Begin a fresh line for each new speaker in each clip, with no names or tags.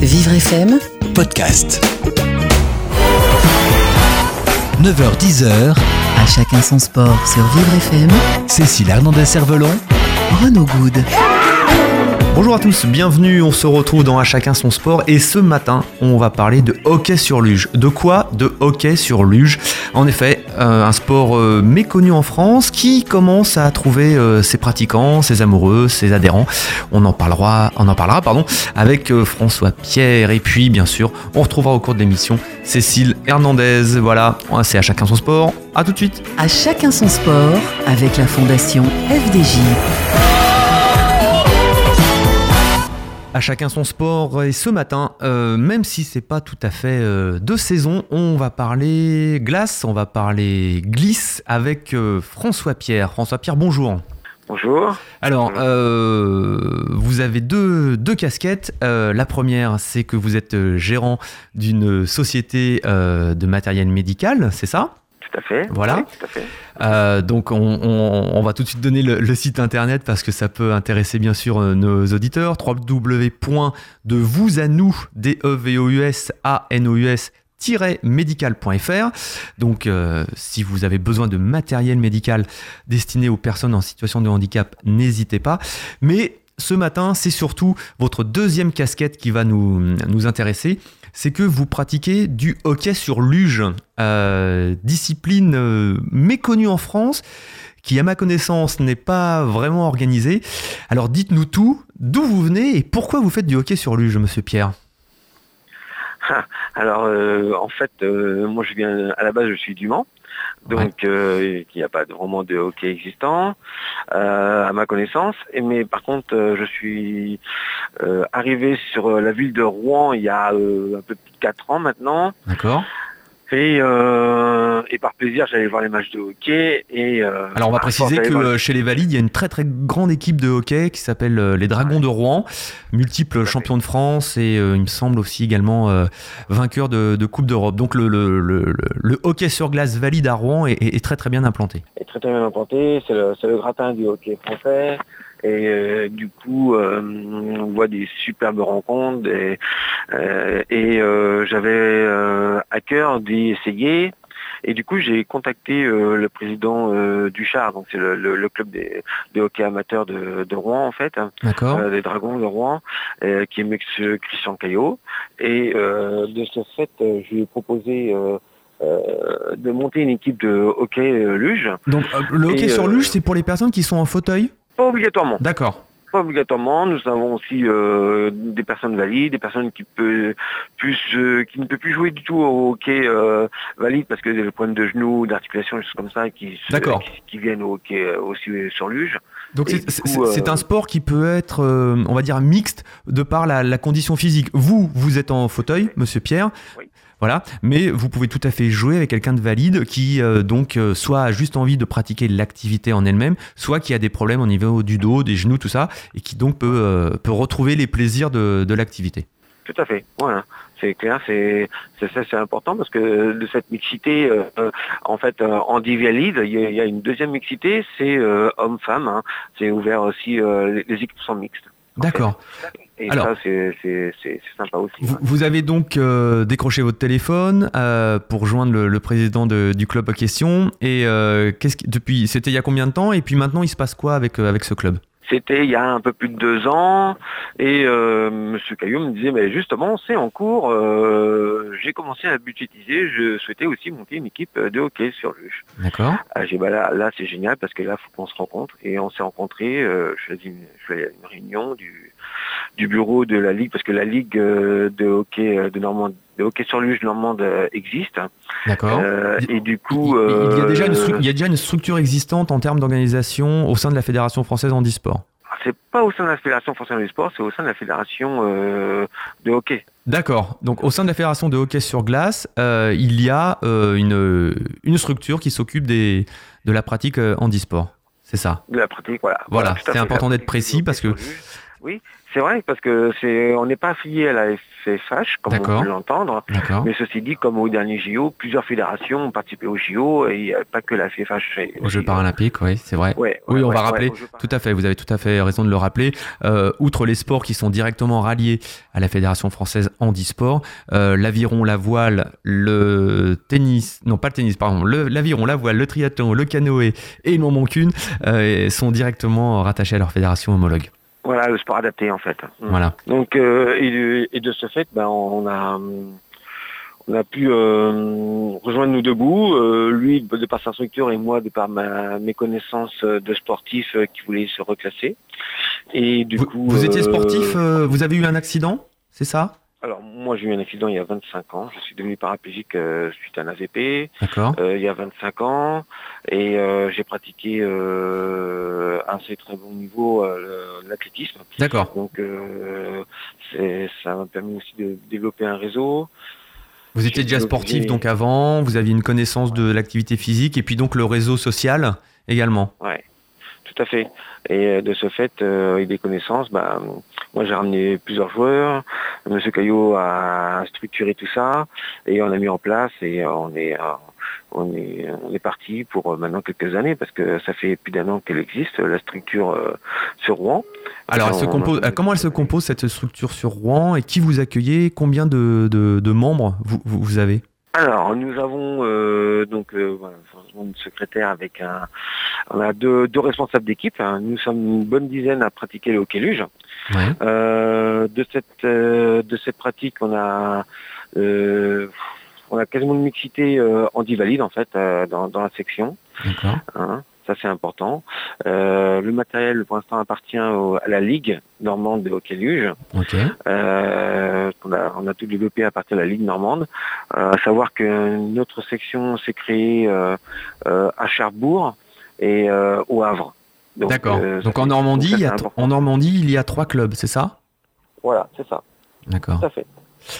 Vivre FM,
podcast. 9h-10h,
à chacun son sport sur Vivre FM,
Cécile Hernandez-Cervelon,
Renaud Good.
Bonjour à tous, bienvenue, on se retrouve dans À chacun son sport et ce matin on va parler de hockey sur luge. De quoi De hockey sur luge. En effet, euh, un sport euh, méconnu en France qui commence à trouver euh, ses pratiquants, ses amoureux, ses adhérents. On en parlera, avec François Pierre et puis bien sûr on retrouvera au cours de l'émission Cécile Hernandez. Voilà, c'est À chacun son sport. À tout de suite.
À chacun son sport avec la fondation FDJ.
À chacun son sport et ce matin, euh, même si c'est pas tout à fait euh, de saison, on va parler glace, on va parler glisse avec euh, François Pierre. François Pierre, bonjour.
Bonjour.
Alors, vous avez deux, deux casquettes. la première, c'est que vous êtes gérant d'une société de matériel médical, c'est ça?
Tout à fait.
Voilà. Euh, donc on, va tout de suite donner le, site internet parce que ça peut intéresser bien sûr euh, nos auditeurs. de vous à nous, d e médical.fr. Donc, euh, si vous avez besoin de matériel médical destiné aux personnes en situation de handicap, n'hésitez pas. Mais ce matin, c'est surtout votre deuxième casquette qui va nous, nous intéresser c'est que vous pratiquez du hockey sur luge, euh, discipline euh, méconnue en France, qui à ma connaissance n'est pas vraiment organisée. Alors dites-nous tout, d'où vous venez et pourquoi vous faites du hockey sur luge, monsieur Pierre?
Alors euh, en fait, moi je viens à la base je suis du Mans. Donc il n'y a pas de roman de hockey existant à ma connaissance. mais par contre, je suis arrivé sur la ville de Rouen il y a un peu plus de 4 ans maintenant.
D'accord.
Euh, et, par plaisir, j'allais voir les matchs de hockey. Et,
euh, Alors on va préciser que euh, chez les Valides, il y a une très très grande équipe de hockey qui s'appelle les Dragons de Rouen, multiples champions de France et il me semble aussi également vainqueur de, Coupe d'Europe. Donc le, le, hockey sur glace valide à Rouen est, très très bien implanté.
Est très très bien implanté, c'est le, gratin du hockey français. Et euh, du coup, euh, on voit des superbes rencontres. Et, euh, j'avais à cœur d'y essayer. Et du coup, j'ai contacté le président du Char, donc c'est le, club des, de hockey amateur de, Rouen en fait, hein, des Dragons de Rouen, qui est M. Christian Caillot. Et de ce fait, je lui ai proposé de monter une équipe de hockey luge.
Donc le hockey sur luge, c'est pour les personnes qui sont en fauteuil?
Pas obligatoirement.
D'accord.
Pas obligatoirement. Nous avons aussi euh, des personnes valides, des personnes qui peut plus euh, qui ne peuvent plus jouer du tout au hockey euh, valide parce que des problèmes de genoux, d'articulation, des choses comme ça, qui, qui, viennent au hockey aussi sur luge.
Donc c'est un sport qui peut être, on va dire, mixte de par la, la, condition physique. Vous, vous êtes en fauteuil, Monsieur Pierre. Oui. Voilà, mais vous pouvez tout à fait jouer avec quelqu'un de valide qui euh, donc euh, soit a juste envie de pratiquer l'activité en elle-même, soit qui a des problèmes au niveau du dos, des genoux, tout ça, et qui donc peut, euh, peut retrouver les plaisirs de, l'activité.
Tout à fait, voilà. C'est clair, c'est ça, c'est important parce que de cette mixité, en fait, en divalide, il y, a une deuxième mixité, c'est homme-femme. Hein. C'est ouvert aussi, les, équipes sont mixtes.
D'accord.
Et ça, c'est sympa aussi.
Vous, avez donc euh, décroché votre téléphone euh, pour joindre le, président du club en question. Et euh, qu'est-ce depuis, c'était il y a combien de temps? Et puis maintenant, il se passe quoi avec, avec ce club?
C'était il y a un peu plus de deux ans et euh, Monsieur Caillou me disait mais justement c'est en cours, j'ai commencé à budgétiser, je souhaitais aussi monter une équipe de hockey sur luge.
D'accord.
Ah, bah là, là c'est génial parce que là faut qu'on se rencontre et on s'est rencontrés, je faisais une, une réunion du du bureau de la ligue parce que la ligue euh, de hockey euh, de Normandie de hockey sur luge normande euh, existe.
D'accord.
et du coup,
il, y a déjà une il y a déjà une structure existante en termes d'organisation au sein de la fédération française handisport.
C'est pas au sein de la fédération française handisport, c'est au sein de la fédération de hockey.
D'accord. Donc au sein de la fédération de hockey sur glace, il y a une, une structure qui s'occupe des de la pratique handisport. C'est ça.
De la pratique, voilà.
Voilà, c'est important d'être précis parce que
Oui, c'est vrai, parce que c'est, on n'est pas affilié à la FFH, comme on peut l'entendre.
D'accord.
Mais ceci dit, comme au dernier JO, plusieurs fédérations ont participé au JO et il pas que la FFH.
Aux Jeux paralympiques, oui, c'est vrai.
Ouais,
Oui,
ouais,
on
ouais,
va rappeler. Tout à fait, vous avez tout à fait raison de le rappeler. Euh, outre les sports qui sont directement ralliés à la Fédération française handisport, euh, l'aviron, la voile, le tennis, non pas le tennis, pardon, le- l'aviron, la voile, le triathlon, le canoë et non mon qu'une euh, sont directement rattachés à leur fédération homologue.
Voilà, le sport adapté en fait. Mm.
Voilà.
Donc, euh, et, de, et de ce fait, ben, on a, on a pu euh, rejoindre nous debout, euh, lui de par sa structure et moi de par ma, mes connaissances euh, de sportifs euh, qui voulaient se reclasser. Et du
Vous,
coup,
vous étiez
euh,
sportif, euh, vous avez eu un accident, c'est ça?
Alors moi j'ai eu un accident il y a 25 ans. Je suis devenu paraplégique euh, suite à un AVP euh, il y a 25 ans et euh, j'ai pratiqué à un assez très bon niveau l'athlétisme.
D'accord.
Donc ça m'a permis aussi de développer un réseau.
Vous étiez déjà sportif donc avant, vous aviez une connaissance de l'activité physique et puis donc le réseau social également.
Ouais, tout à fait. Et de ce fait, avec des connaissances, bah, moi j'ai ramené plusieurs joueurs. Monsieur Caillot a structuré tout ça et on a mis en place et on est, euh, on est, on est parti pour euh, maintenant quelques années parce que ça fait plus d'un an qu'elle existe, la structure euh, sur Rouen.
Alors, elle se compose, comment elle se compose cette structure sur Rouen et qui vous accueillez? Combien de, de- de membres vous- vous avez?
Alors, nous avons euh, donc euh, voilà, une secrétaire avec un. On a deux, deux responsables d'équipe. hein. Nous sommes une bonne dizaine à pratiquer le hockey luge.
Ouais.
Euh, de cette euh, de cette pratique, on a euh, on a quasiment une mixité euh, anti-valide en fait euh, dans, dans la section.
D'accord.
hein. Ça c'est important. Euh, le matériel pour l'instant appartient au- à la ligue normande de hockey luge. Euh, on, a, on a tout développé à partir de la Ligue normande. Euh, à savoir que notre section s'est créée euh, à Cherbourg et au Havre. Donc,
D'accord. donc en Normandie,
donc
il y a, en Normandie, il y a trois clubs, c'est ça?
Voilà, c'est ça,
D'accord.
tout à fait.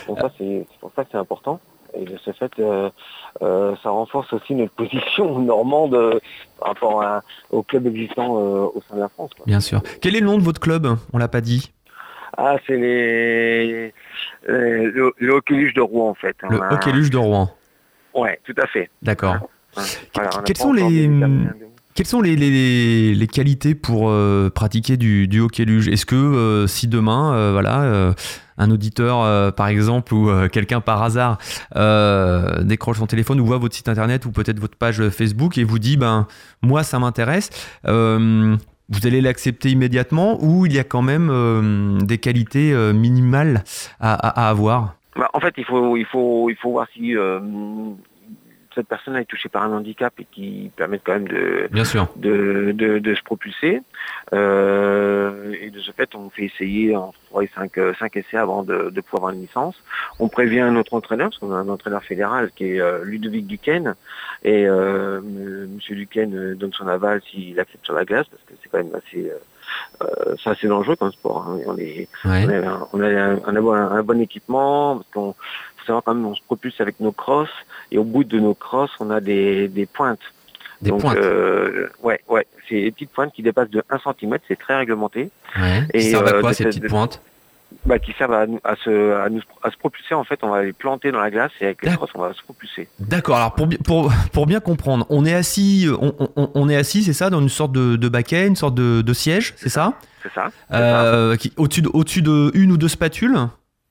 Donc ça, c'est pour ça que c'est important. Et de ce fait, euh, euh, ça renforce aussi notre position normande euh, par rapport à- clubs existants euh, au sein de la France. quoi.
Bien sûr. Quel est le nom de votre club? On l'a pas dit.
Ah, c'est les, le, le hockey luge de Rouen en fait.
Le
On a-
Hockey Luge de Rouen.
Ouais, tout à fait.
D'accord.
Hein. Voilà,
quels sont les-
un-
Quelles sont les, les- les qualités pour euh, pratiquer du, du hockey luge? Est-ce que euh, si demain, euh, voilà, un auditeur, euh, par exemple, ou euh, quelqu'un par hasard euh, décroche son téléphone ou voit votre site internet ou peut-être votre page Facebook et vous dit, ben, moi, ça m'intéresse. vous allez l'accepter immédiatement ou il y a quand même des qualités minimales à, avoir?
Bah, en fait, il faut, il faut, il faut voir si cette personne est touchée par un handicap et qui permet quand même de,
Bien sûr.
de, de, de se propulser. Euh, et de ce fait, on fait essayer en 3 et 5, 5 essais avant de, de pouvoir avoir une licence. On prévient notre entraîneur, parce qu'on a un entraîneur fédéral qui est euh, Ludovic Duquesne. Et euh, M. Monsieur Duquesne euh, donne son aval s'il accepte sur la glace, parce que c'est quand même assez, euh, euh, c'est assez dangereux comme sport. hein. On est,
Ouais.
on a, un, on a un, un bon, équipement, parce qu'on savoir quand même on se propulse avec nos crosses et au bout de nos crosses on a des, des pointes.
Des
Donc
pointes.
euh, ouais, ouais, c'est des petites pointes qui dépassent de 1 cm, c'est très réglementé,
Ouais. Qui
et,
servent à
euh,
quoi ces petites pointes
bah, qui servent à, nous- à, se, à, nous, à se propulser en fait, on va les planter dans la glace et avec les crosses on va se propulser.
D'accord. Alors pour, pour, pour bien comprendre, on est assis, on, on- on est assis, c'est ça, dans une sorte de, de baquet, une sorte de, de siège, c'est ça,
C'est ça, ça.
Euh, Au-dessus de, de une ou deux spatules?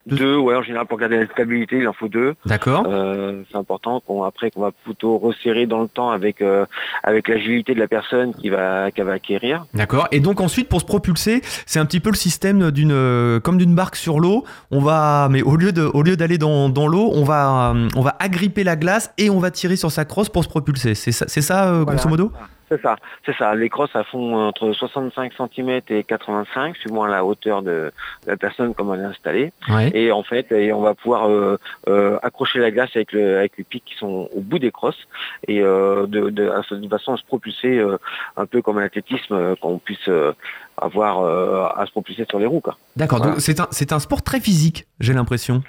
De-
Deux, ouais, en général pour garder la stabilité, il en faut deux.
D'accord.
Euh, c'est important qu'on après qu'on va plutôt resserrer dans le temps avec euh, avec l'agilité de la personne qui va qui va acquérir.
D'accord. Et donc ensuite, pour se propulser, c'est un petit peu le système d'une, euh, comme d'une barque sur l'eau. On va, mais au lieu de, au lieu d'aller dans, dans l'eau, on va, euh, on va agripper la glace et on va tirer sur sa crosse pour se propulser. C'est ça, c'est ça, euh, grosso
Voilà.
modo?
C'est ça, c'est ça. Les crosses, elles font entre 65 cm et 85, suivant la hauteur de la personne comme elle est installée.
Ouais.
Et en fait, et on va pouvoir euh, euh, accrocher la glace avec, le, avec les pics qui sont au bout des crosses et euh, de, de, à ce- de façon à se propulser un peu comme un athlétisme, euh, qu'on puisse avoir à se propulser sur les roues.
D'accord.
Voilà.
Donc c'est un, c'est un sport très physique, j'ai l'impression.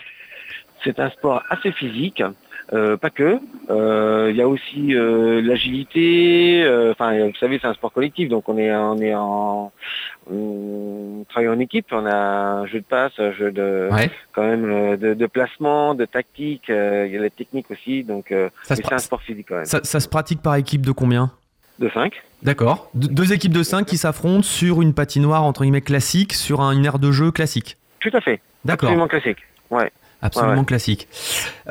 C'est un sport assez physique. Euh, pas que. Euh, Il y a aussi euh, l'agilité. euh, Enfin, vous savez, c'est un sport collectif, donc on est, on est en, on travaille en équipe. On a un jeu de passe, un jeu de,
Ouais.
quand même, euh, de, de placement, de tactique. euh, Il y a la technique aussi, donc euh, c'est un sport physique quand même.
ça- ça se pratique par équipe de combien?
De 5
D'accord. De- deux équipes de 5 qui s'affrontent sur une patinoire entre guillemets classique, sur un, une aire de jeu classique.
Tout à fait.
D'accord.
Absolument classique. Ouais.
Absolument
Ouais, ouais.
classique.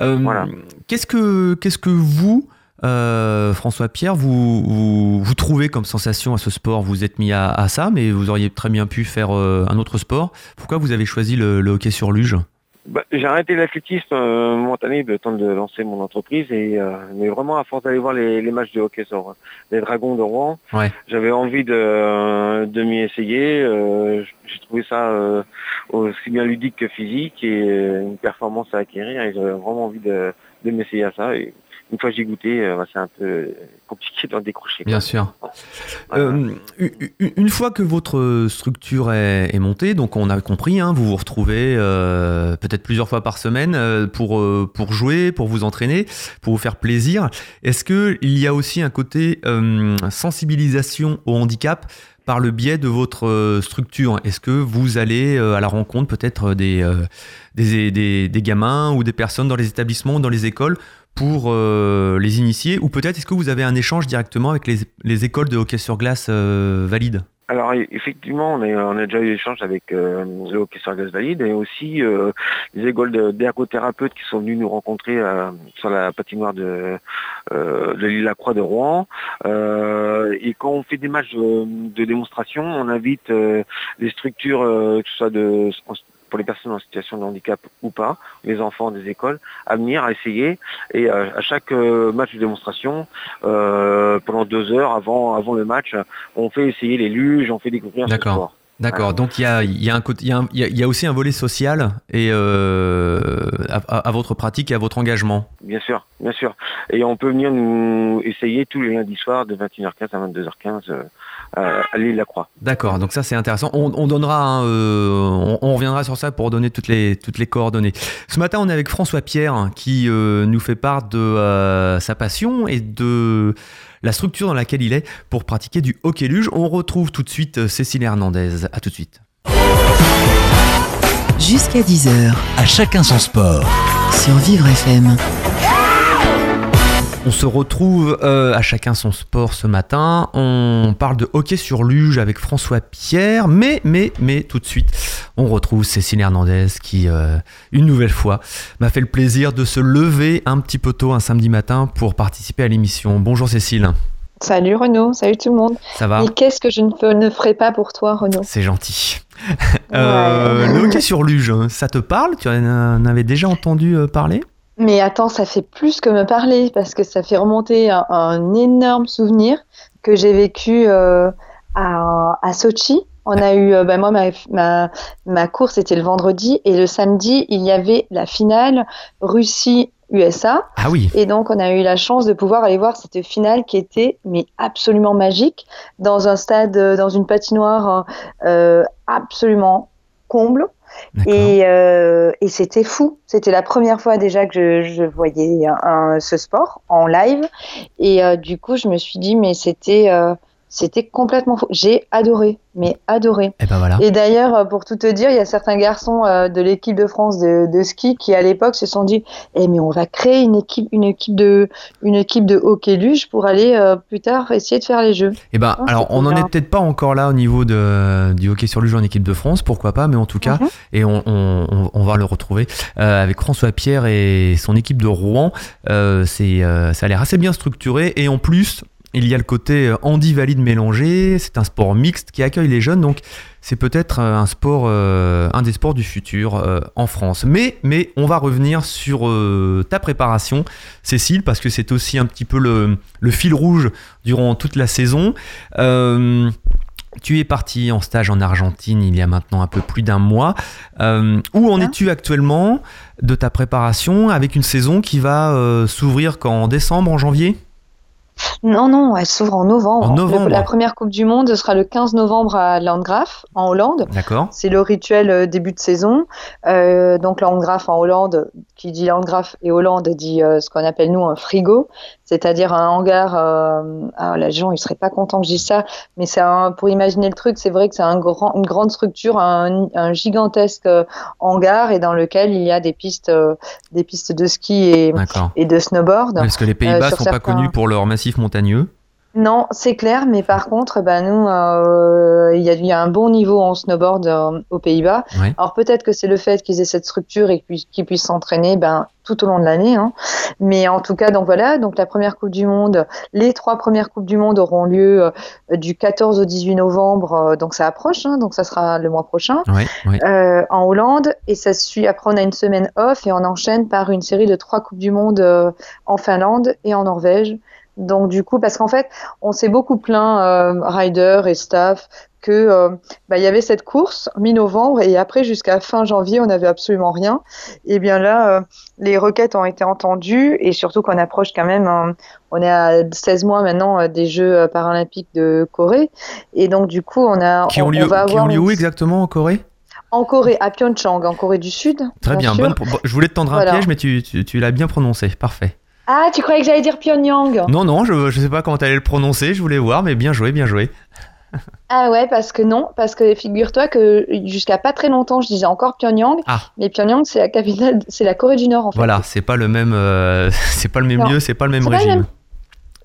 Euh,
Voilà.
Qu'est-ce que qu'est-ce que vous, euh, François Pierre, vous, vous vous trouvez comme sensation à ce sport? Vous êtes mis à, à ça, mais vous auriez très bien pu faire euh, un autre sport. Pourquoi vous avez choisi le, le hockey sur luge?
Bah, j'ai arrêté l'athlétisme euh, momentané le temps de lancer mon entreprise et euh, mais vraiment à force d'aller voir les, les matchs de hockey sur les Dragons de Rouen,
Ouais.
j'avais envie de, euh, de m'y essayer. euh, j'ai trouvé ça euh, aussi bien ludique que physique et euh, une performance à acquérir et j'avais vraiment envie de, de m'essayer à ça. Et une fois que j'ai goûté, euh, bah, c'est un peu compliqué d'en décrocher.
Bien sûr.
Voilà.
Euh, une fois que votre structure est, montée, donc on a compris, hein, vous vous retrouvez euh, peut-être plusieurs fois par semaine euh, pour, euh, pour jouer, pour vous entraîner, pour vous faire plaisir. Est-ce qu'il y a aussi un côté euh, sensibilisation au handicap par le biais de votre euh, structure? Est-ce que vous allez euh, à la rencontre peut-être des, euh, des, des, des gamins ou des personnes dans les établissements, dans les écoles pour euh, les initier Ou peut-être est-ce que vous avez un échange directement avec les, les écoles de hockey sur glace euh, valides
Alors e- effectivement, on, a déjà eu échange avec euh, le hockey sur glace valide et aussi euh, les écoles de- d'ergothérapeutes qui sont venus nous rencontrer sur la patinoire de, de l'île Lacroix de Rouen. Et quand on fait des matchs de, démonstration, on invite les structures, que ce soit de, pour les personnes en situation de handicap ou pas, les enfants des écoles, à venir, à essayer. Et euh, à chaque euh, match de démonstration, euh, pendant deux heures avant, avant le match, on fait essayer les luges, on fait découvrir ce
D'accord.
sport.
D'accord, donc il y a, il y, a un côté- il y, a un- il y a- aussi un volet social et euh, à, à- votre pratique et à votre engagement.
Bien sûr, bien sûr. Et on peut venir nous essayer tous les lundis soirs de 21h15 à 22h15 euh, à, à l'île Lacroix.
D'accord, donc ça c'est intéressant. On, on donnera, un, euh, on, on reviendra sur ça pour donner toutes les, toutes les coordonnées. Ce matin, on est avec François Pierre qui euh, nous fait part de euh, sa passion et de la structure dans laquelle il est pour pratiquer du hockey luge. On retrouve tout de suite euh, Cécile Hernandez. À tout de suite.
Jusqu'à 10h
À chacun son sport.
sur Vivre FM.
On se retrouve euh, à chacun son sport ce matin. On parle de hockey sur luge avec François Pierre, mais mais mais tout de suite, on retrouve Cécile Hernandez qui euh, une nouvelle fois m'a fait le plaisir de se lever un petit peu tôt un samedi matin pour participer à l'émission. Bonjour Cécile,
Salut Renaud, salut tout le monde.
ça va?
Et qu'est-ce que je ne, fe- ne ferai pas pour toi Renaud?
C'est gentil. Euh, Le hockey sur luge, hein, ça te parle? Tu en avais déjà entendu parler?
Mais attends, ça fait plus que me parler parce que ça fait remonter un, un énorme souvenir que j'ai vécu euh, à, à Sochi. On a eu, euh, ben moi, ma, ma, ma course était le vendredi et le samedi, il y avait la finale Russie-USA.
Ah oui,
Et donc, on a eu la chance de pouvoir aller voir cette finale qui était mais absolument magique dans un stade, euh, dans une patinoire euh, absolument comble. Et, euh, et c'était fou. C'était la première fois déjà que je, voyais ce sport en live. Et euh, du coup, je me suis dit, mais c'était euh, c'était complètement fou. J'ai adoré, mais adoré.
Et ben voilà.
Et d'ailleurs, euh, pour tout te dire, il y a certains garçons euh, de l'équipe de France de, de ski qui, à l'époque, se sont dit Eh, mais on va créer une équipe, une équipe de, une équipe de hockey luge pour aller euh, plus tard essayer de faire les jeux.
Eh ben,
Ah,
alors, on n'en est peut-être pas encore là au niveau de, du hockey sur luge en équipe de France, pourquoi pas, mais en tout cas,
Mhm.
et on, on- on- on va le retrouver euh, avec François Pierre et son équipe de Rouen. Euh, c'est, ça a l'air assez bien structuré et en plus, il y a le côté euh, handi valide mélangé. C'est un sport mixte qui accueille les jeunes, donc c'est peut-être euh, un sport, euh, un des sports du futur euh, en France. Mais, mais on va revenir sur euh, ta préparation, Cécile, parce que c'est aussi un petit peu le, le fil rouge durant toute la saison. Tu es parti en stage en Argentine il y a maintenant un peu plus d'un mois. Euh, où en es-tu actuellement de ta préparation avec une saison qui va euh, s'ouvrir qu'en décembre, en janvier?
Non, non, elle s'ouvre en novembre.
En novembre.
Le- la première Coupe du Monde sera le 15 novembre à Landgraf, en Hollande.
D'accord.
C'est le rituel euh, début de saison. Euh, donc Landgraf en Hollande, qui dit Landgraf et Hollande dit euh, ce qu'on appelle nous un frigo, c'est-à-dire un hangar. Euh, ah, les gens ils seraient pas contents que je dise ça, mais c'est pour imaginer le truc, c'est vrai que c'est un grand, une grande structure, un, un gigantesque euh, hangar et dans lequel il y a des pistes, euh, des pistes de ski et, et de snowboard.
Parce que les Pays-Bas
Euh, sur
sont pas connus pour leur massif montagneux?
Non, c'est clair, mais par contre, bah, nous, euh, il y, a, il y a un bon niveau en snowboard euh, aux Pays-Bas.
Ouais.
Alors peut-être que c'est le fait qu'ils aient cette structure et qu'ils puissent s'entraîner ben, tout au long de l'année. Hein. Mais en tout cas, donc voilà, donc la première Coupe du Monde, les trois premières Coupes du Monde auront lieu euh, du 14 au 18 novembre, donc ça approche, hein, donc ça sera le mois prochain,
Ouais, ouais.
euh, en Hollande. Et ça suit, après on a une semaine off et on enchaîne par une série de trois Coupes du Monde euh, en Finlande et en Norvège. Donc du coup, parce qu'en fait, on s'est beaucoup plaint, euh, rider et staff, que euh, bah, il y avait cette course mi-novembre et après jusqu'à fin janvier, on n'avait absolument rien. Et bien là, euh, les requêtes ont été entendues et surtout qu'on approche quand même, euh, on est à 16 mois maintenant euh, des Jeux paralympiques de Corée et donc du coup, on a,
Qui
on,
ont
on
lieu,
va
qui
avoir
ont lieu où exactement en Corée?
En Corée, à Pyeongchang, en Corée du Sud.
Très bien. bonne Je voulais te tendre un
Voilà.
piège, mais tu, tu, tu l'as bien prononcé. Parfait.
Ah, tu croyais que j'allais dire Pyongyang
Non, non, je, je sais pas comment t'allais le prononcer. Je voulais voir, mais bien joué, bien joué.
Ah ouais, parce que non, parce que figure-toi que jusqu'à pas très longtemps, je disais encore Pyongyang,
Ah.
mais Pyongyang c'est la capitale, c'est la Corée du Nord en fait.
Voilà, c'est pas le même, euh, c'est pas le même
Non.
lieu, c'est pas le même
C'est pas
régime.
même-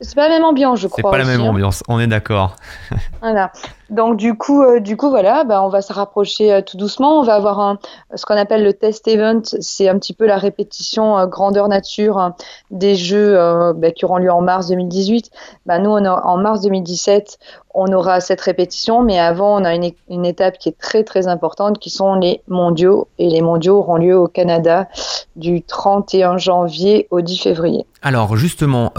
C'est pas la même ambiance, je
C'est
crois.
pas la même
hein.
ambiance. On est d'accord.
Voilà. Donc du coup, euh, du coup voilà, bah, on va se rapprocher euh, tout doucement. On va avoir ce qu'on appelle le test event. C'est un petit peu la répétition euh, grandeur nature hein, des jeux bah, qui auront lieu en mars 2018. Bah, nous, en mars 2017, on aura cette répétition, mais avant, on a une, une étape qui est très très importante, qui sont les mondiaux. Et les mondiaux auront lieu au Canada du 31 janvier au 10 février.
Alors justement,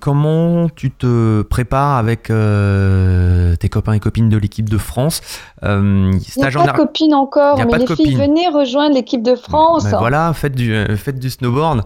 comment tu te prépares avec tes copains et copines de l'équipe de France Euh,
Il n'y a pas de copines encore, mais les filles, venez rejoindre l'équipe de France.
Ben voilà, faites du, euh, faites du snowboard.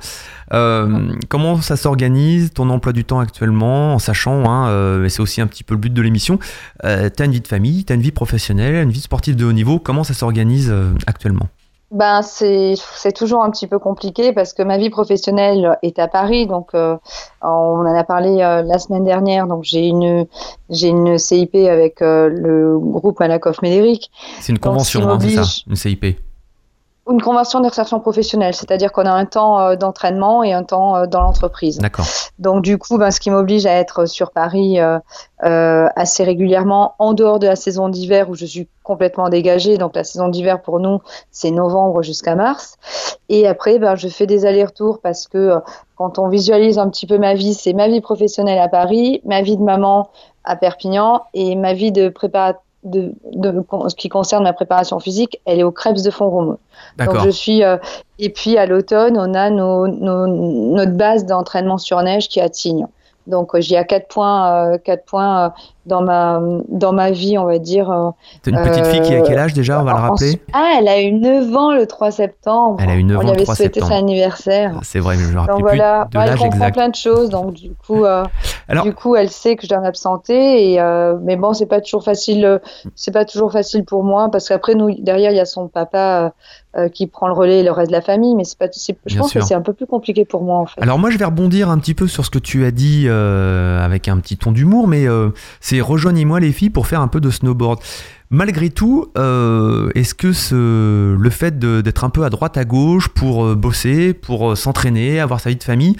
Euh, comment ça s'organise, ton emploi du temps actuellement, en sachant, hein, euh, et c'est aussi un petit peu le but de l'émission, tu as une vie de famille, tu as une vie professionnelle, une vie sportive de haut niveau, comment ça s'organise actuellement?
Ben c'est c'est toujours un petit peu compliqué parce que ma vie professionnelle est à Paris, donc euh, on en a parlé euh, la semaine dernière. Donc j'ai une j'ai une CIP avec euh, le groupe Malakoff Médéric,
C'est une convention, hein, c'est ça, une CIP.
Une convention d'insertion professionnelle, c'est-à-dire qu'on a un temps euh, d'entraînement et un temps euh, dans l'entreprise.
D'accord.
Donc du coup, ben, ce qui m'oblige à être sur Paris euh, euh, assez régulièrement, en dehors de la saison d'hiver où je suis complètement dégagée. Donc la saison d'hiver pour nous, c'est novembre jusqu'à mars. Et après, ben, je fais des allers-retours parce que euh, quand on visualise un petit peu ma vie, c'est ma vie professionnelle à Paris, ma vie de maman à Perpignan et ma vie de préparateur. De, de, ce qui concerne ma préparation physique, elle est au Krebs de Font-Romeu. Donc je suis euh, et puis à l'automne, on a nos, nos- notre base d'entraînement sur neige qui est à Tignes. Donc euh, j'y ai quatre points, euh, quatre points dans ma dans ma vie, on va dire. euh,
T'as une petite fille qui a quel âge déjà, on va le
en-
rappeler
Ah, elle a eu 9 ans le 3 septembre.
Elle a eu 9
on
ans le
avait
3
souhaité
septembre.
son anniversaire.
C'est vrai, mais je me rappelle
Donc
plus
voilà,
de l'âge
comprend
exact.
plein de choses, donc du coup, euh,
Alors-
du coup, elle sait que je dois m'absenter. Et euh, mais bon, c'est pas toujours facile. c'est pas toujours facile pour moi parce qu'après nous derrière il y a son papa qui prend le relais et le reste de la famille. Mais c'est pas. c'est- Je
Bien
pense
sûr.
que c'est un peu plus compliqué pour moi en fait.
Alors moi je vais rebondir un petit peu sur ce que tu as dit euh, avec un petit ton d'humour, mais euh, c'est rejoignez-moi les filles pour faire un peu de snowboard. Malgré tout, euh, est-ce que le fait d'être un peu à droite à gauche pour euh, bosser, pour euh, s'entraîner, avoir sa vie de famille,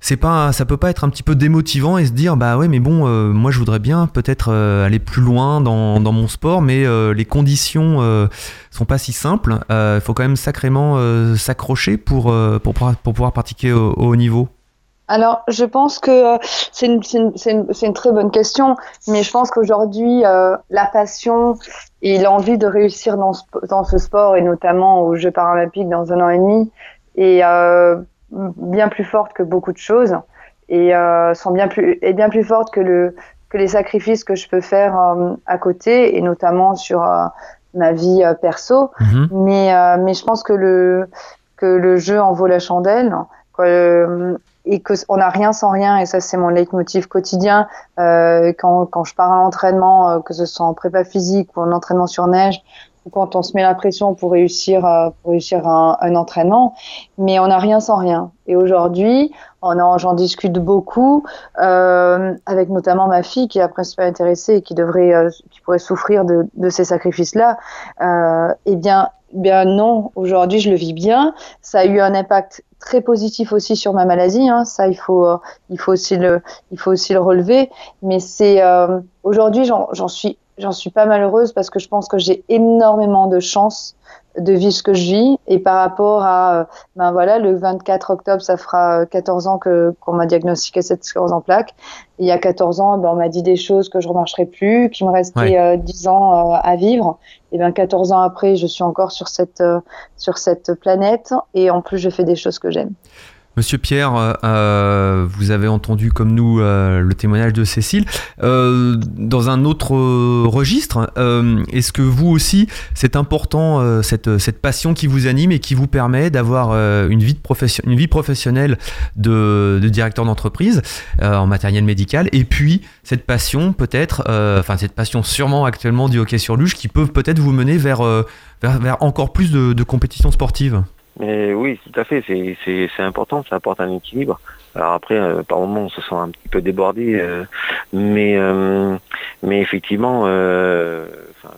c'est pas, ça peut pas être un petit peu démotivant et se dire bah ouais mais bon moi je voudrais bien peut-être aller plus loin dans, mon sport mais les conditions sont pas si simples. Il faut quand même sacrément s'accrocher pour, pour, pour pouvoir pratiquer au, au haut niveau.
Alors, je pense que euh, c'est une, c'est une, c'est une, une très bonne question, mais je pense qu'aujourd'hui, euh, la passion et l'envie de réussir dans ce, dans ce sport, et notamment aux Jeux paralympiques dans un an et demi, est euh, bien plus forte que beaucoup de choses, et euh, sont bien plus, est bien plus forte que, le, que les sacrifices que je peux faire euh, à côté, et notamment sur ma vie perso.
Mhm.
Mais, euh, mais je pense que le, que le jeu en vaut la chandelle. Quoi, euh, et qu'on n'a rien sans rien. Et ça, c'est mon leitmotiv quotidien. Euh, quand, quand je pars à l'entraînement, euh, que ce soit en prépa physique ou en entraînement sur neige, ou quand on se met la pression pour réussir, euh, pour réussir un, un, entraînement, mais on n'a rien sans rien. Et aujourd'hui, j'en discute beaucoup euh, avec notamment ma fille qui est après pas intéressée et qui devrait, qui pourrait souffrir de, de ces sacrifices-là. Eh bien, bien non, aujourd'hui je le vis bien. Ça a eu un impact très positif aussi sur ma maladie. Hein. Ça, il faut, euh, il faut aussi le, il faut aussi le relever. Mais c'est euh, aujourd'hui, j'en suis, j'en suis pas malheureuse parce que je pense que j'ai énormément de chance de vivre ce que je vis et par rapport à euh, ben voilà le 24 octobre ça fera 14 ans que qu'on m'a diagnostiqué cette sclérose en plaques il y a 14 ans ben, on m'a dit des choses que je remarcherai plus qu'il me restait ouais. 10 ans à vivre et bien 14 ans après, je suis encore sur cette, euh, sur cette planète et en plus, je fais des choses que j'aime.
Monsieur Pierre, euh, vous avez entendu comme nous euh, le témoignage de Cécile. Euh, dans un autre registre, euh, est-ce que vous aussi, c'est important euh, cette, cette passion qui vous anime et qui vous permet d'avoir une, vie une vie professionnelle de, de directeur d'entreprise en matériel médical et puis cette passion peut-être, enfin cette passion sûrement actuellement du hockey sur luge qui peut peut-être vous mener vers, vers, vers, encore plus de, de compétitions sportives?
Mais oui, tout à fait, c'est important, ça apporte un équilibre. Alors après, euh, par moments, on se sent un petit peu débordé, euh, mais euh, mais effectivement,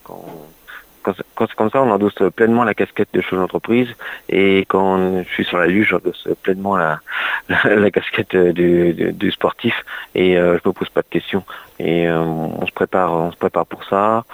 quand, c'est comme ça, on endosse pleinement la casquette de chef d'entreprise, et quand je suis sur la luge, j'endosse pleinement la, casquette du, sportif, et je me pose pas de questions. Et on se prépare, on se prépare pour ça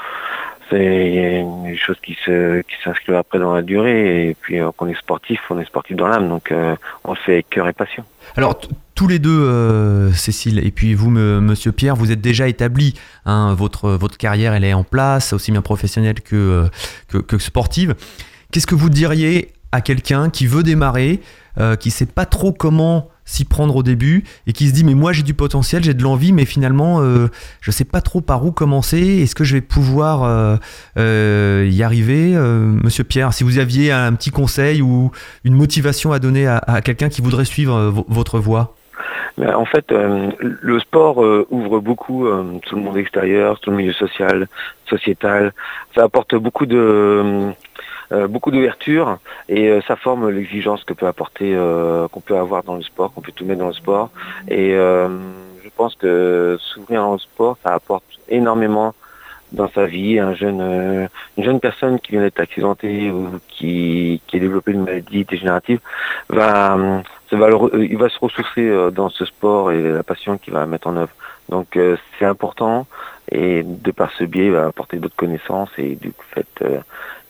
c'est une chose qui se qui s'inscrit après dans la durée et puis euh, qu'on est sportif, on est sportif dans l'âme, donc euh, on le fait avec cœur et passion.
Alors tous les deux, euh, Cécile, et puis vous, Monsieur Pierre, vous êtes déjà établi. Hein, votre votre carrière, elle est en place, aussi bien professionnelle que que, que sportive. Qu'est-ce que vous diriez à quelqu'un qui veut démarrer, euh, qui sait pas trop comment s'y prendre au début et qui se dit mais moi j'ai du potentiel, j'ai de l'envie mais finalement euh, je sais pas trop par où commencer, est-ce que je vais pouvoir euh, euh, y arriver Monsieur Pierre, si vous aviez un petit conseil ou une motivation à donner à, à quelqu'un qui voudrait suivre votre voie?
En fait, euh, le sport euh, ouvre beaucoup euh, tout le monde extérieur, tout le milieu social, sociétal. Ça apporte beaucoup de beaucoup d'ouverture et ça forme l'exigence que peut apporter, qu'on peut avoir dans le sport, qu'on peut tout mettre dans le sport. Et je pense que s'ouvrir le sport, ça apporte énormément dans sa vie, un jeune, euh, une jeune personne qui vient d'être accidentée ou qui, qui a développé une maladie dégénérative va, il va se ressourcer euh, dans ce sport et la passion qu'il va mettre en œuvre. Donc euh, c'est important et de par ce biais, il va apporter d'autres connaissances et du fait, euh,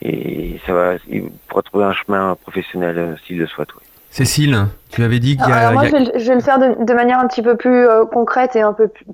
et ça va, il pourra trouver un chemin professionnel euh, s'il le souhaite. Oui.
Cécile, tu avais dit qu'il y a.
Alors moi,
il y a...
je, vais, je, vais, le faire de, de, manière un petit peu plus euh, concrète et un peu plus,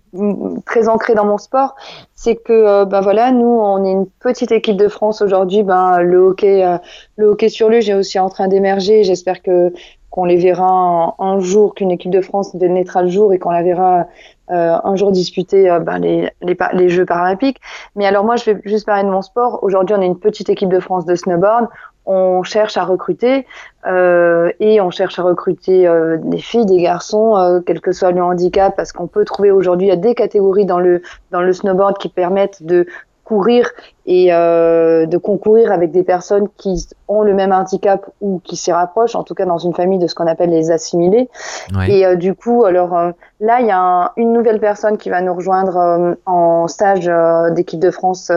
très ancrée dans mon sport. C'est que, euh, ben voilà, nous, on est une petite équipe de France aujourd'hui. Ben le hockey, euh, le hockey sur luge est aussi en train d'émerger. J'espère que qu'on les verra un, un jour, qu'une équipe de France naîtra le jour et qu'on la verra un jour disputer euh, ben, les, les, les, Jeux paralympiques. Mais alors moi, je vais juste parler de mon sport. Aujourd'hui, on est une petite équipe de France de snowboard. On cherche à recruter euh, et on cherche à recruter euh, des filles, des garçons, euh, quel que soit le handicap, parce qu'on peut trouver aujourd'hui il y a des catégories dans le dans le snowboard qui permettent de courir et euh, de concourir avec des personnes qui ont le même handicap ou qui s'y rapprochent, en tout cas dans une famille de ce qu'on appelle les assimilés. Ouais. Et euh, du coup, alors euh, là, il y a un, une nouvelle personne qui va nous rejoindre en stage d'équipe de France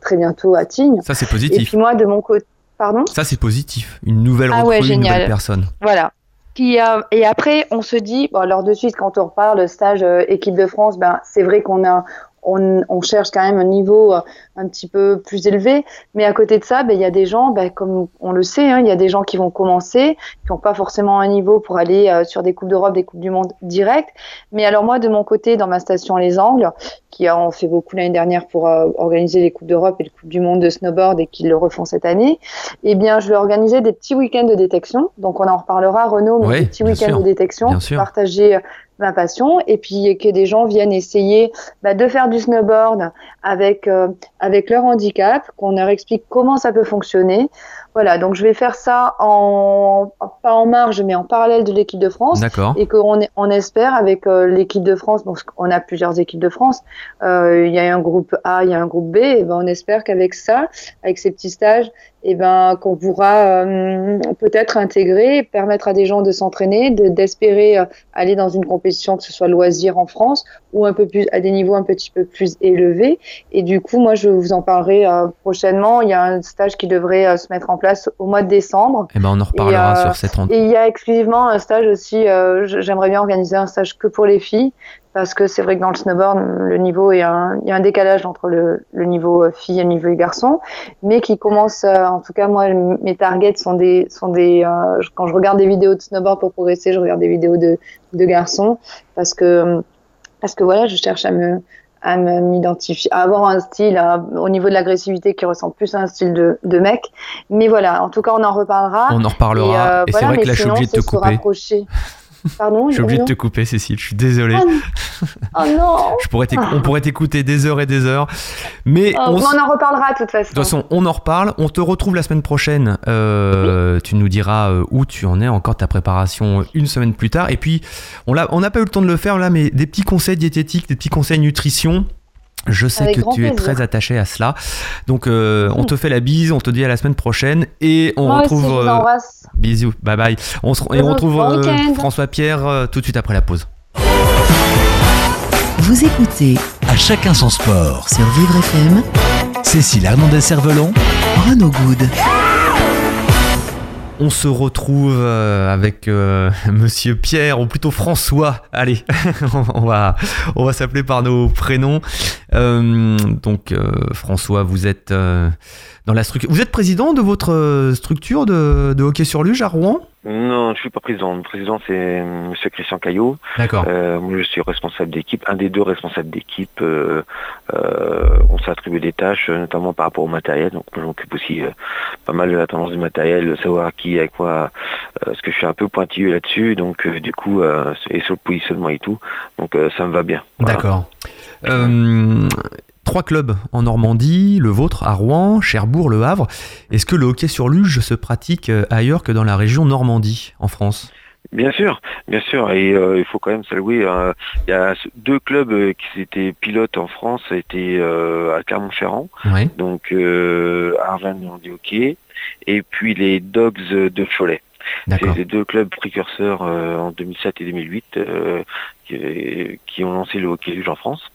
très bientôt à Tignes.
Ça, c'est positif.
Et puis moi, de mon côté, pardon?
Ça, c'est positif. Une nouvelle recrue, ah ouais, une nouvelle personne.
Voilà. Qui, euh, et après, on se dit, bon, alors de suite, quand on repart le stage euh, équipe de France, ben c'est vrai qu'on a, on, on, cherche quand même un niveau euh, un petit peu plus élevé. Mais à côté de ça, ben, il y a des gens, ben, comme on le sait, hein, il y a des gens qui vont commencer, qui n'ont pas forcément un niveau pour aller euh, sur des Coupes d'Europe, des Coupes du Monde direct. Mais alors moi, de mon côté, dans ma station Les Angles, qui en fait beaucoup l'année dernière pour euh, organiser les Coupes d'Europe et les Coupes du Monde de snowboard et qui le refont cette année, eh bien, je vais organiser des petits week-ends de détection. Donc, on en reparlera, Renaud, mais
oui,
des petits week-ends de détection,
partager
ma passion. Et puis que des gens viennent essayer bah, de faire du snowboard avec euh, avec leur handicap, qu'on leur explique comment ça peut fonctionner. Voilà, donc je vais faire ça en pas en marge, mais en parallèle de l'équipe de France.
D'accord.
Et qu'on on espère avec euh, l'équipe de France, donc on a plusieurs équipes de France, euh, il y a un groupe A, il y a un groupe B, et ben on espère qu'avec ça, avec ces petits stages, et ben qu'on pourra euh, peut-être intégrer, permettre à des gens de s'entraîner, d'espérer aller dans une compétition que ce soit loisir en France ou un peu plus à des niveaux un petit peu plus élevés. Et du coup, moi, je vous en parlerai euh, prochainement. Il y a un stage qui devrait se mettre en place au mois de décembre.
Et eh ben on en reparlera sur cette
Et il y a exclusivement un stage aussi. J'aimerais bien organiser un stage que pour les filles parce que c'est vrai que dans le snowboard, le niveau, a un, il y a un décalage entre le, le niveau fille et le niveau garçon, mais qui commence, euh, en tout cas moi, mes targets sont des, sont des, euh, quand je regarde des vidéos de snowboard pour progresser, je regarde des vidéos de, de garçons, parce que, parce que voilà, je cherche à me, à m'identifier, à avoir un style au niveau de l'agressivité qui ressemble plus à un style de, de mec. Mais voilà, en tout cas, on en reparlera.
On en reparlera. Et, euh, et c'est vrai que là, je suis de te couper.
Pardon
Je suis obligé de te couper, Cécile, je suis désolé.
Oh, non
je pourrais On pourrait t'écouter des heures et des heures. Mais
oh, on, en reparlera de toute façon.
De toute façon, on en reparle. On te retrouve la semaine prochaine. Euh, tu nous diras euh, où tu en es encore ta préparation une semaine plus tard. Et puis, on n'a pas eu le temps de le faire là, mais des petits conseils diététiques, des petits conseils nutrition. Je sais que tu es très attaché à cela. Donc, euh, on te fait la bise, on te dit à la semaine prochaine et on retrouve.
Euh,
bisous, bye bye. On se, et on retrouve euh, François Pierre tout de suite après la pause.
Vous écoutez
À chacun son sport
sur Vivre FM.
Cécile Hernandez-Cervelon.
Renaud Good.
On se retrouve euh, avec euh, Monsieur Pierre, ou plutôt François. Allez, on va, s'appeler par nos prénoms. Euh, donc François, vous êtes dans la structure. Vous êtes président de votre structure de, de hockey sur luge à Rouen?
Non, je suis pas président. Le président, c'est M. Christian Caillot.
D'accord.
Euh, moi, je suis responsable d'équipe, un des deux responsables d'équipe. Euh, euh, on s'est attribué des tâches, notamment par rapport au matériel. Donc, je m'occupe aussi pas mal de la tendance du matériel, de savoir qui a quoi, parce que je suis un peu pointilleux là-dessus. Donc, du coup, et sur le positionnement et tout. Donc, ça me va bien.
D'accord trois clubs en Normandie, le vôtre à Rouen, Cherbourg, Le Havre. Est-ce que le hockey sur luge se pratique euh, ailleurs que dans la région Normandie, en France?
Bien sûr, bien sûr, et euh, il faut quand même saluer. Hein. il y a deux clubs euh, qui étaient pilotes en France, été à Clermont-Ferrand, donc Arvin Normandie Hockey, et puis les Dogs de Cholet. C'est les deux clubs précurseurs en 2007 et 2008 qui, qui, ont lancé le hockey luge en France.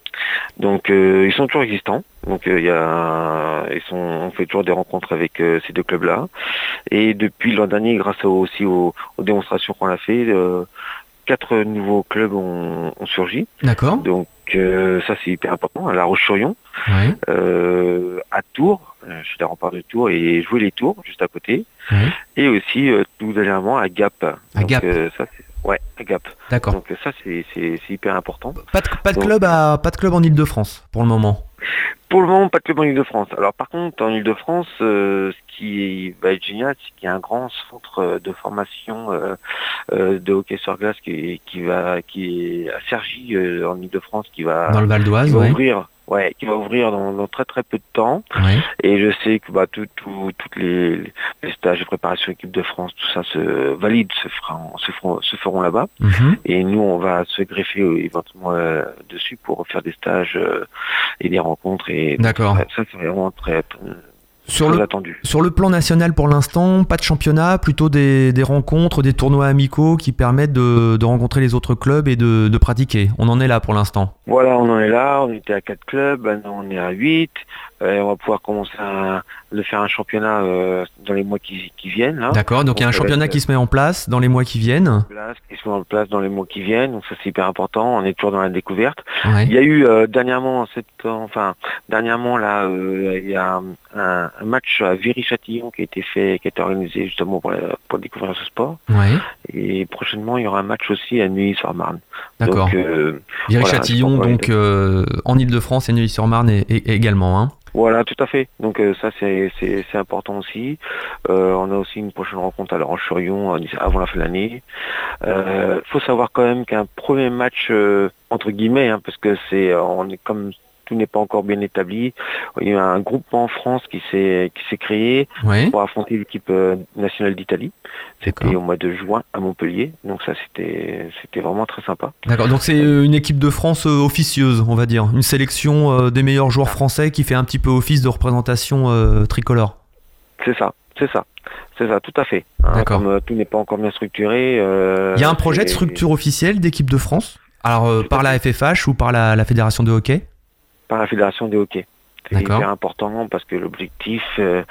Donc euh, ils sont toujours existants. Donc euh, il y a, ils sont, on fait toujours des rencontres avec euh, ces deux clubs-là. Et depuis l'an dernier, grâce aussi aux, démonstrations qu'on a fait, quatre nouveaux clubs ont, surgi.
D'accord.
Donc ça c'est hyper important. À La Roche-sur-Yon, à Tours, je suis des remparts de Tours et jouer les Tours juste à côté. Et aussi tout dernièrement à Gap.
À Gap.
ça Ouais, à Gap.
D'accord.
Donc ça, c'est hyper important.
Pas de, pas de club à, pas de club en Ile-de-France pour le moment.
Pour le moment, pas de club en Ile-de-France. Alors par contre, en Ile-de-France, euh, ce qui va être génial, c'est qu'il y a un grand centre de formation euh, euh, de hockey sur glace qui, qui va, qui est à Cergy en Ile-de-France, qui va,
dans le Val d'Oise, ouais.
ouvrir Ouais, qui va ouvrir dans, très très peu de temps. Et je sais que bah, tout, tout, toutes les, les, stages de préparation équipe de France, tout ça se valide, se, fera, se, feront, se feront là-bas.
Mhm.
Et nous, on va se greffer euh, éventuellement euh, dessus pour faire des stages euh, et des rencontres. Et
D'accord.
Ça, c'est vraiment très,
sur le, sur le plan national pour l'instant, pas de championnat, plutôt des, des, rencontres, des tournois amicaux qui permettent de, de rencontrer les autres clubs et de, de, pratiquer. On en est là pour l'instant.
Voilà, on en est là, on était à 4 clubs, maintenant on est à 8. Euh, on va pouvoir commencer à de faire un championnat euh, dans les mois qui, qui viennent.
D'accord, donc, il y a un championnat qui se met en place dans les mois qui viennent.
Qui se met en place dans les mois qui viennent, donc ça c'est hyper important. On est toujours dans la découverte. Il y a eu euh, dernièrement, enfin dernièrement là, euh, il y a un, un, match à Viry-Châtillon qui a été fait, qui a été organisé justement pour, pour découvrir ce sport. Et prochainement il y aura un match aussi à Neuilly-sur-Marne.
D'accord. Viry-Châtillon donc en Ile-de-France et Neuilly-sur-Marne également. Hein.
Voilà, tout à fait. Donc euh, ça c'est important aussi. Euh, on a aussi une prochaine rencontre à La Roche-sur-Yon euh, avant la fin de l'année. Il faut savoir quand même qu'un premier match entre guillemets, hein, parce que c'est on est comme tout n'est pas encore bien établi. Il y a un groupement en France qui s'est qui s'est créé
Ouais.
pour affronter l'équipe euh, nationale d'Italie. C'était au mois de juin à Montpellier. Donc ça c'était c'était vraiment très sympa.
D'accord, donc c'est euh, une équipe de France euh, officieuse, on va dire. Une sélection des meilleurs joueurs français qui fait un petit peu office de représentation tricolore.
C'est ça, c'est ça. C'est ça, tout à fait. Hein,
D'accord.
comme euh, tout n'est pas encore bien structuré. euh,
Il y a un projet de structure officielle d'équipe de France Alors euh, par la FFH ou par la, la Fédération de hockey?
Par la fédération des hockey. C'est hyper important parce que l'objectif euh,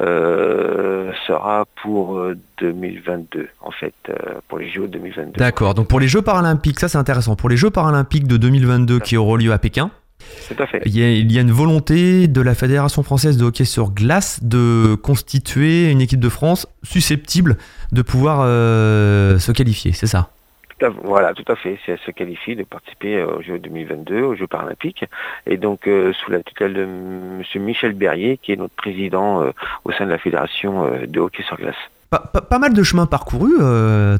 euh, sera pour euh, 2022 en fait, euh, pour les JO 2022.
D'accord, donc pour les Jeux paralympiques, ça c'est intéressant. Pour les Jeux paralympiques de 2022 qui auront lieu à Pékin,
Tout à fait.
il y, a, il y a une volonté de la Fédération française de hockey sur glace de constituer une équipe de France susceptible de pouvoir euh, se qualifier, c'est ça?
Voilà, tout à fait. C'est se qualifier de participer aux Jeux 2022, aux Jeux paralympiques, et donc euh, sous la tutelle de Monsieur Michel Berrier, qui est notre président euh, au sein de la fédération euh, de hockey sur glace.
pas, mal de chemin parcouru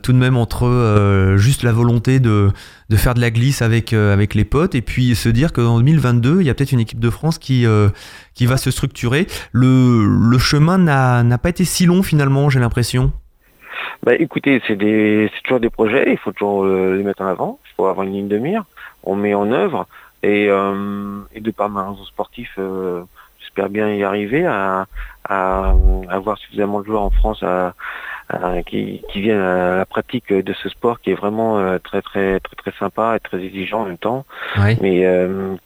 tout de même entre juste la volonté de, faire de la glisse avec, les potes et puis se dire qu'en 2022 il y a peut-être une équipe de France qui, va se structurer. Le, chemin n'a pas été si long finalement j'ai l'impression.
Bah, écoutez, c'est toujours des projets, il faut toujours euh, les mettre en avant, il faut avoir une ligne de mire, on met en œuvre, et, euh, et de par ma raison sportif, euh, j'espère bien y arriver à, à avoir suffisamment de joueurs en France à, à- qui, qui viennent à la pratique de ce sport qui est vraiment très très très très sympa et très exigeant en même temps, mais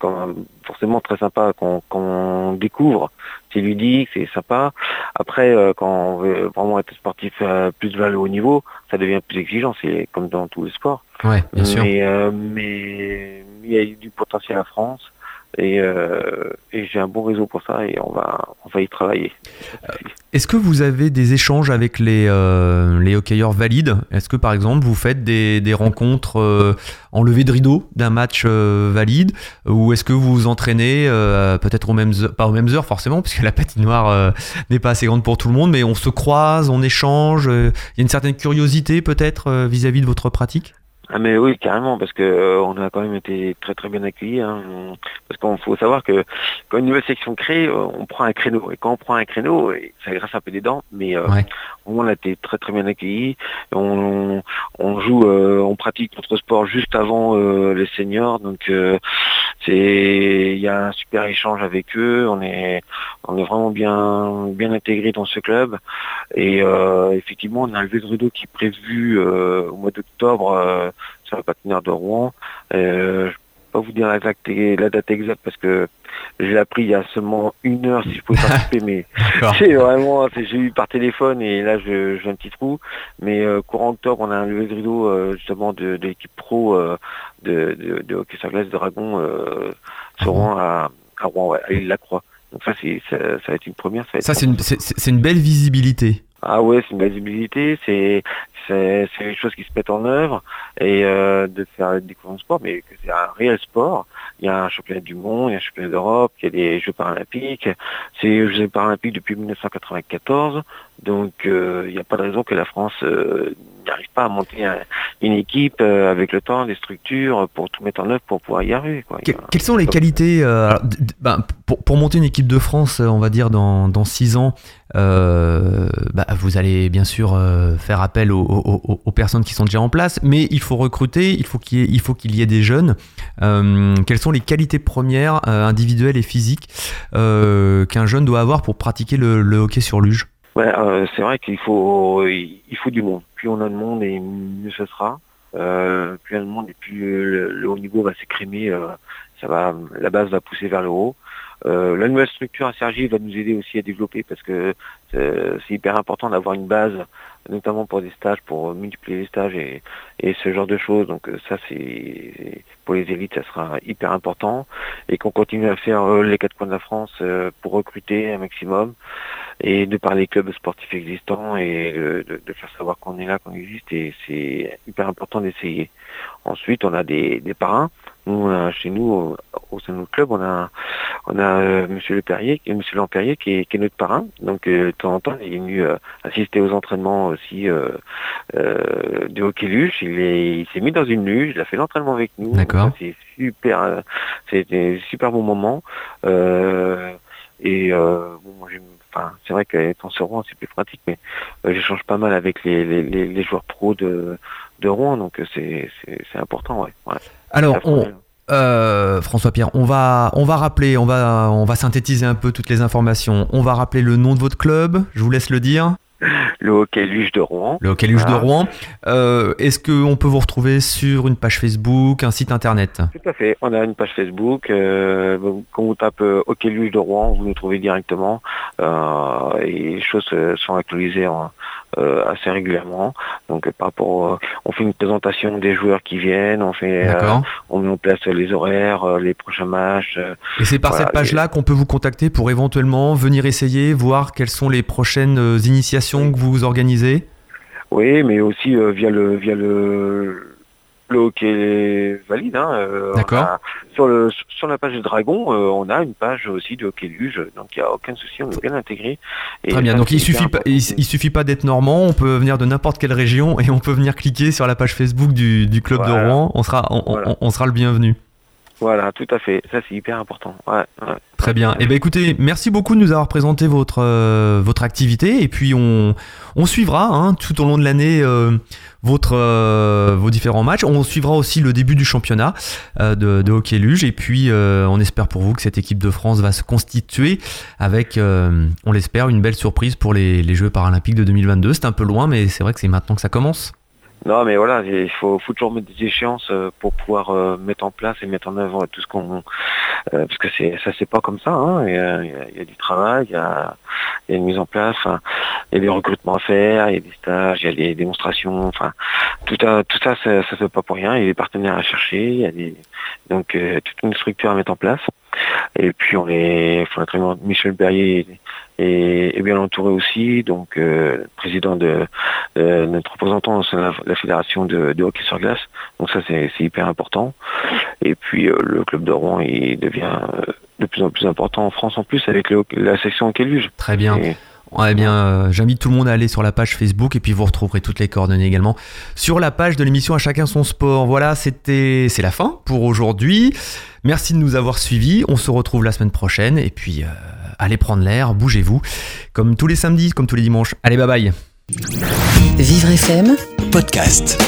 quand, forcément très sympa qu'on qu'on découvre, c'est ludique, c'est sympa. Après, euh, quand on veut vraiment être sportif euh, plus le haut niveau, ça devient plus exigeant, c'est comme dans tous les sports.
Ouais, bien sûr.
Mais, euh, mais il y a du potentiel à France et, euh, et j'ai un bon réseau pour ça et on va on va y travailler.
Est-ce que vous avez des échanges avec les, euh, les hockeyeurs valides? Est-ce que par exemple vous faites des, des rencontres euh, en levée de rideau d'un match euh, valide? Ou est-ce que vous vous entraînez euh, peut-être aux mêmes pas aux mêmes heures forcément, puisque la patinoire euh, n'est pas assez grande pour tout le monde, mais on se croise, on échange, il y a une certaine curiosité peut-être vis-à-vis de votre pratique?
Ah mais oui carrément parce que euh, on a quand même été très très bien accueillis hein. parce qu'il faut savoir que quand une nouvelle section crée euh, on prend un créneau. Et quand on prend un créneau ça graisse un peu des dents mais euh,
Ouais.
on a été très très bien accueillis. On, on joue euh, on pratique notre sport juste avant euh, les seniors. Donc euh, c'est il y a un super échange avec eux. On est on est vraiment bien bien intégrés dans ce club. Et euh, effectivement on a un lever de rideau qui est prévu euh, au mois d'octobre euh, sur la patinoire de Rouen. Euh, je ne peux pas vous dire la, la date exacte parce que je l'ai appris il y a seulement une heure si je pouvais participer, mais c'est vraiment, j'ai eu par téléphone et là je j'ai un petit trou. Mais euh, courant octobre, on a un lever de rideau euh, justement de, de l'équipe pro euh, de, de, de hockey sur glace de Dragon euh, sur Rouen à, à Rouen, ouais, à l'île Lacroix. Donc ça, c'est, ça, ça va être une première. Ça,
une, c'est une belle visibilité.
Ah ouais, c'est une visibilité, c'est c'est des choses qui se mettent en œuvre et euh, de faire découvrir le sport, mais c'est un réel sport. Il y a un championnat du monde, il y a un championnat d'Europe, il y a des Jeux paralympiques. C'est les Jeux paralympiques depuis 1994, donc euh, il n'y a pas de raison que la France euh, n'arrive pas à monter un- une équipe euh, avec le temps, des structures pour tout mettre en œuvre pour pouvoir y arriver. Quoi.
Que- quelles sont les qualités euh, alors, ben, pour, pour monter une équipe de France, euh, on va dire dans, dans six ans, euh, bah, vous allez bien sûr euh, faire appel aux, aux- personnes qui sont déjà en place, mais il faut recruter, il faut qu'il y ait, il faut qu'il y ait des jeunes. Euh, quelles sont les qualités premières euh, individuelles et physiques euh, qu'un jeune doit avoir pour pratiquer le, le hockey sur luge?
Euh, c'est vrai qu'il faut il faut du monde. Plus on a de monde et mieux ce sera. Euh, plus a de monde et plus le, le haut niveau va s'écrémer. euh, ça va, la base va pousser vers le haut. Euh, la nouvelle structure à Sergi va nous aider aussi à développer parce que c'est c'est hyper important d'avoir une base, notamment pour des stages, pour multiplier les stages et, et ce genre de choses. Donc euh, ça, c'est pour les élites, ça sera hyper important et qu'on continue à faire euh, les quatre coins de la France euh, pour recruter un maximum et de par les clubs sportifs existants et euh, de, de faire savoir qu'on est là, qu'on existe et c'est hyper important d'essayer. Ensuite, on a des, des parrains, Nous, chez nous, au, sein de notre club, on a, on a euh, Monsieur Le Perrier, Monsieur Lampérier qui est, qui est notre parrain. Donc euh, de temps en temps, il est venu assister aux entraînements aussi de hockey luge. Il il s'est mis dans une luge, il a fait l'entraînement avec nous.
D'accord.
C'est super, c'était super bon moment. et bon, enfin, c'est vrai qu'étant Rouen, c'est plus pratique, mais j'échange pas mal avec les, les, les joueurs pros de de Rouen, donc c'est important. Ouais.
Alors, euh, François Pierre, on va, on va rappeler, on va, on va synthétiser un peu toutes les informations. On va rappeler le nom de votre club, je vous laisse le dire.
Le Hockey Luge de Rouen.
Le Hockey Luge de Rouen. Euh, est-ce qu'on peut vous retrouver sur une page Facebook, un site internet?
Tout à fait. On a une page Facebook. Euh, quand vous tapez Hockey Luge de Rouen, vous nous trouvez directement. et les choses sont actualisées en, euh, assez régulièrement. Donc par rapport, on fait une présentation des joueurs qui viennent, on fait, euh, on met en place les horaires, euh, les prochains matchs.
Et c'est par cette page-là qu'on peut vous contacter pour éventuellement venir essayer, voir quelles sont les prochaines initiations que vous organisez.
Oui, mais aussi via le via le le hockey valide. Hein,
euh, D'accord.
Sur, le, sur la page de Dragon, euh, on a une page aussi de hockey luge, donc il n'y a aucun souci, on est bien intégré.
Très bien, donc il suffit, pas, il, suffit pas d'être normand, on peut venir de n'importe quelle région et on peut venir cliquer sur la page Facebook du, du club de Rouen, on sera, on, on sera le bienvenu.
Voilà, tout à fait. Ça, c'est hyper important. Ouais,
Très bien. Eh bien, écoutez, merci beaucoup de nous avoir présenté votre, euh, votre activité. Et puis, on, on suivra hein, tout au long de l'année euh, votre, euh, vos différents matchs. On suivra aussi le début du championnat de, de, hockey luge. Et puis, on espère pour vous que cette équipe de France va se constituer avec, on l'espère, une belle surprise pour les, les Jeux paralympiques de 2022. C'est un peu loin, mais c'est vrai que c'est maintenant que ça commence.
Non, mais voilà, il faut, toujours mettre des échéances euh, pour pouvoir euh, mettre en place et mettre en avant tout ce qu'on, euh, parce que c'est ça c'est pas comme ça. Hein, il, y a, du travail, il y a, une mise en place, il y a des recrutements à faire, il y a des stages, il y a des démonstrations, enfin tout, tout ça, ça, ça se fait pas pour rien. Il y a des partenaires à chercher, il y a donc toute une structure à mettre en place. Et puis on est, faut Michel Berrier est, bien entouré aussi, donc euh, président de euh, notre représentant au la, la fédération de, hockey sur glace. Donc ça c'est hyper important. Et puis euh, le club de Rouen il devient de plus en plus important en France en plus avec la section hockey luge.
Très bien. Eh bien, euh, j'invite tout le monde à aller sur la page Facebook et puis vous retrouverez toutes les coordonnées également sur la page de l'émission À chacun son sport. Voilà, c'était, c'est la fin pour aujourd'hui. Merci de nous avoir suivis. On se retrouve la semaine prochaine et puis euh, allez prendre l'air, bougez-vous, comme tous les samedis, comme tous les dimanches. Allez, bye bye.
Vivre FM
podcast.